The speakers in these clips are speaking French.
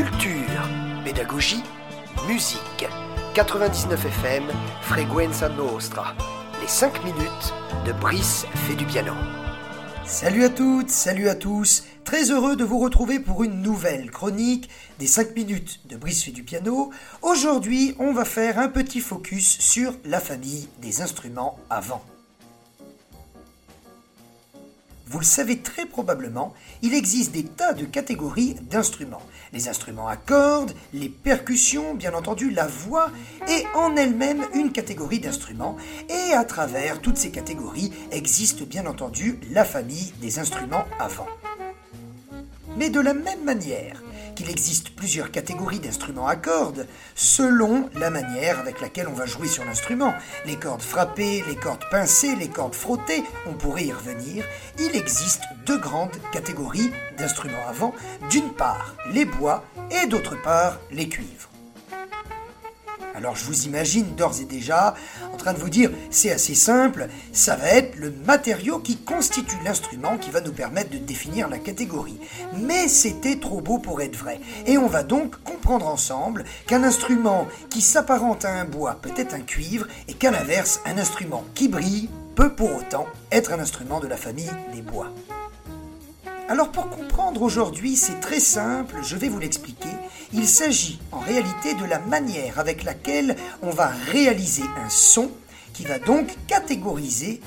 Culture, pédagogie, musique. 99 FM, Freguenza Nostra. Les 5 minutes de Brice fait du piano. Salut à toutes, salut à tous. Très heureux de vous retrouver pour une nouvelle chronique des 5 minutes de Brice fait du piano. Aujourd'hui, on va faire un petit focus sur la famille des instruments à vent. Vous le savez très probablement, il existe des tas de catégories d'instruments. Les instruments à cordes, les percussions, bien entendu la voix, est en elle-même une catégorie d'instruments. Et à travers toutes ces catégories existe bien entendu la famille des instruments à vent. Mais de la même manière, qu'il existe plusieurs catégories d'instruments à cordes selon la manière avec laquelle on va jouer sur l'instrument. Les cordes frappées, les cordes pincées, les cordes frottées, on pourrait y revenir. Il existe deux grandes catégories d'instruments à vent. D'une part, les bois et d'autre part, les cuivres. Alors je vous imagine d'ores et déjà en train de vous dire c'est assez simple, ça va être le matériau qui constitue l'instrument qui va nous permettre de définir la catégorie. Mais c'était trop beau pour être vrai. Et on va donc comprendre ensemble qu'un instrument qui s'apparente à un bois peut être un cuivre et qu'à l'inverse un instrument qui brille peut pour autant être un instrument de la famille des bois. Alors pour comprendre aujourd'hui, c'est très simple, je vais vous l'expliquer. Il s'agit en réalité de la manière avec laquelle on va réaliser un son qui va donc catégoriser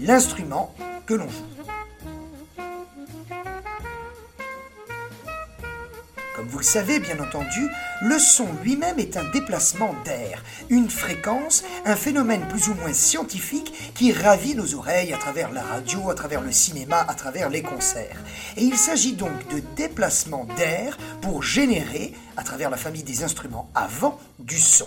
l'instrument que l'on joue. Comme vous le savez, bien entendu, le son lui-même est un déplacement d'air, une fréquence, un phénomène plus ou moins scientifique qui ravit nos oreilles à travers la radio, à travers le cinéma, à travers les concerts. Et il s'agit donc de déplacement d'air pour générer, à travers la famille des instruments avant, du son.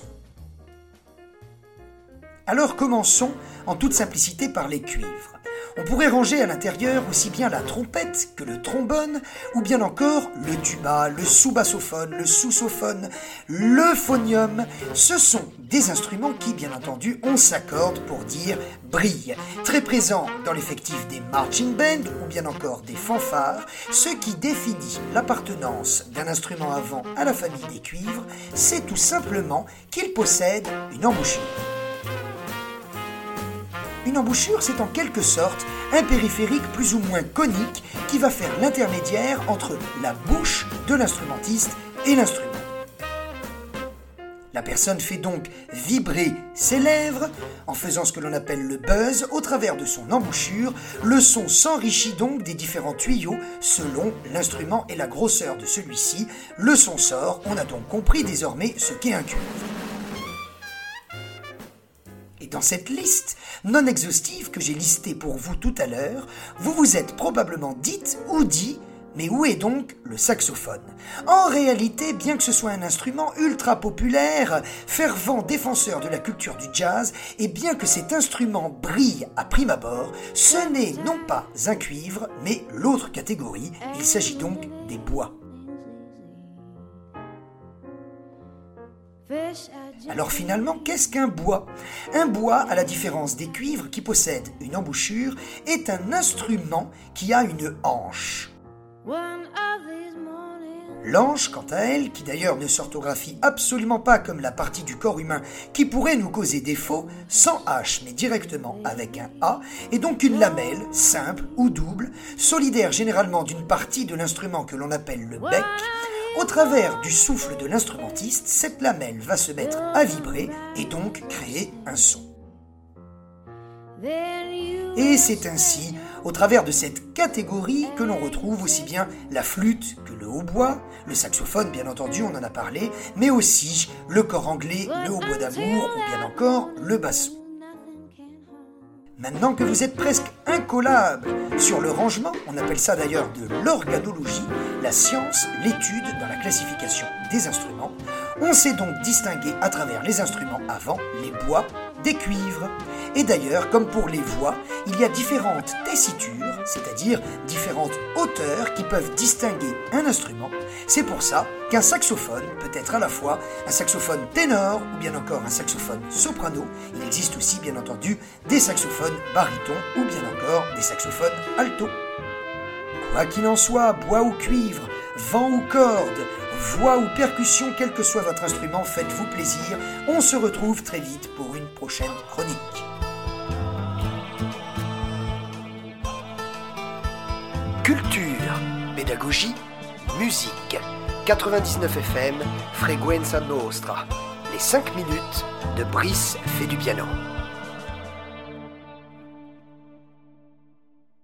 Alors commençons en toute simplicité par les cuivres. On pourrait ranger à l'intérieur aussi bien la trompette que le trombone, ou bien encore le tuba, le sous-bassophone, le sous-sophone, le phonium. Ce sont des instruments qui, bien entendu, on s'accorde pour dire brille. Très présent dans l'effectif des marching bands ou bien encore des fanfares, ce qui définit l'appartenance d'un instrument avant à la famille des cuivres, c'est tout simplement qu'il possède une embouchure. Une embouchure, c'est en quelque sorte un périphérique plus ou moins conique qui va faire l'intermédiaire entre la bouche de l'instrumentiste et l'instrument. La personne fait donc vibrer ses lèvres en faisant ce que l'on appelle le buzz au travers de son embouchure. Le son s'enrichit donc des différents tuyaux selon l'instrument et la grosseur de celui-ci. Le son sort, on a donc compris désormais ce qu'est un cuivre. Dans cette liste non exhaustive que j'ai listée pour vous tout à l'heure, vous vous êtes probablement dites ou dit mais où est donc le saxophone? En réalité, bien que ce soit un instrument ultra populaire, fervent défenseur de la culture du jazz, et bien que cet instrument brille à prime abord, ce n'est non pas un cuivre, mais l'autre catégorie, il s'agit donc des bois. Alors finalement, qu'est-ce qu'un bois? Un bois, à la différence des cuivres qui possèdent une embouchure, est un instrument qui a une hanche. L'anche, quant à elle, qui d'ailleurs ne s'orthographie absolument pas comme la partie du corps humain qui pourrait nous causer défaut, sans H mais directement avec un A, est donc une lamelle, simple ou double, solidaire généralement d'une partie de l'instrument que l'on appelle le bec, au travers du souffle de l'instrumentiste, cette lamelle va se mettre à vibrer et donc créer un son. Et c'est ainsi, au travers de cette catégorie, que l'on retrouve aussi bien la flûte que le hautbois, le saxophone bien entendu, on en a parlé, mais aussi le corps anglais, le hautbois d'amour ou bien encore le basson. Maintenant que vous êtes presque incollable sur le rangement, on appelle ça d'ailleurs de l'organologie, la science, l'étude dans la classification des instruments, on sait donc distinguer à travers les instruments avant les bois des cuivres. Et d'ailleurs, comme pour les voix, il y a différentes tessitures, c'est-à-dire différentes hauteurs qui peuvent distinguer un instrument. C'est pour ça qu'un saxophone peut être à la fois un saxophone ténor ou bien encore un saxophone soprano. Il existe aussi bien entendu des saxophones barytons ou bien encore des saxophones alto. Quoi qu'il en soit, bois ou cuivre, vent ou corde, voix ou percussion, quel que soit votre instrument, faites-vous plaisir. On se retrouve très vite pour une prochaine chronique. Culture, pédagogie, musique. 99 FM, Frequenza Nostra. Les 5 minutes de Brice fait.